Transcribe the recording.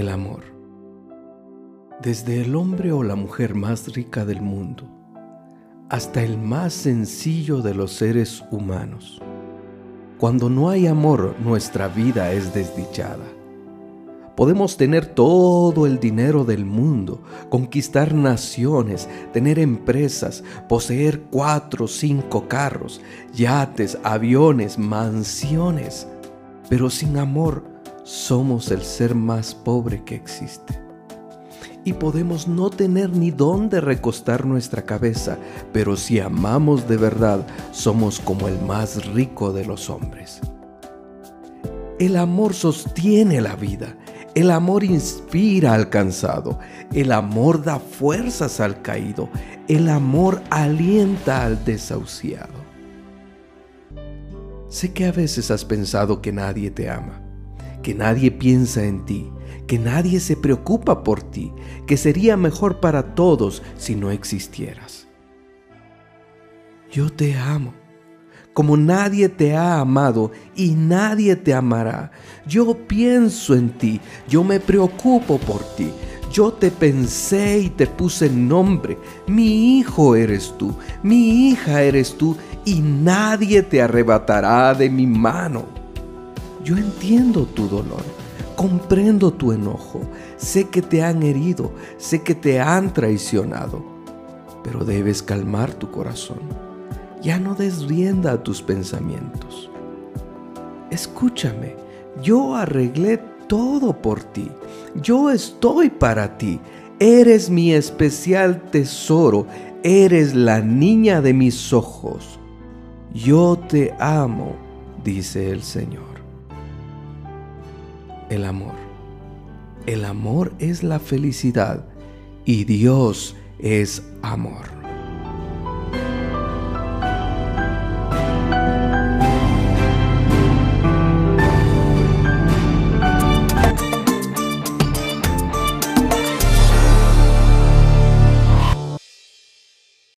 amor. Desde el hombre o la mujer más rica del mundo hasta el más sencillo de los seres humanos. Cuando no hay amor, nuestra vida es desdichada. Podemos tener todo el dinero del mundo, conquistar naciones, tener empresas, poseer cuatro o cinco carros, yates, aviones, mansiones, pero sin amor somos el ser más pobre que existe. Y podemos no tener ni dónde recostar nuestra cabeza, pero si amamos de verdad, somos como el más rico de los hombres. El amor sostiene la vida. El amor inspira al cansado. El amor da fuerzas al caído. El amor alienta al desahuciado. Sé que a veces has pensado que nadie te ama que nadie piensa en ti, que nadie se preocupa por ti, que sería mejor para todos si no existieras. Yo te amo, como nadie te ha amado y nadie te amará. Yo pienso en ti, yo me preocupo por ti. Yo te pensé y te puse nombre. Mi hijo eres tú, mi hija eres tú, y nadie te arrebatará de mi mano. Yo entiendo tu dolor, comprendo tu enojo, sé que te han herido, sé que te han traicionado, pero debes calmar tu corazón. Ya no des rienda a tus pensamientos. Escúchame, yo arreglé todo por ti. Yo estoy para ti. Eres mi especial tesoro. Eres la niña de mis ojos. Yo te amo, dice el Señor el amor. El amor es la felicidad y Dios es amor.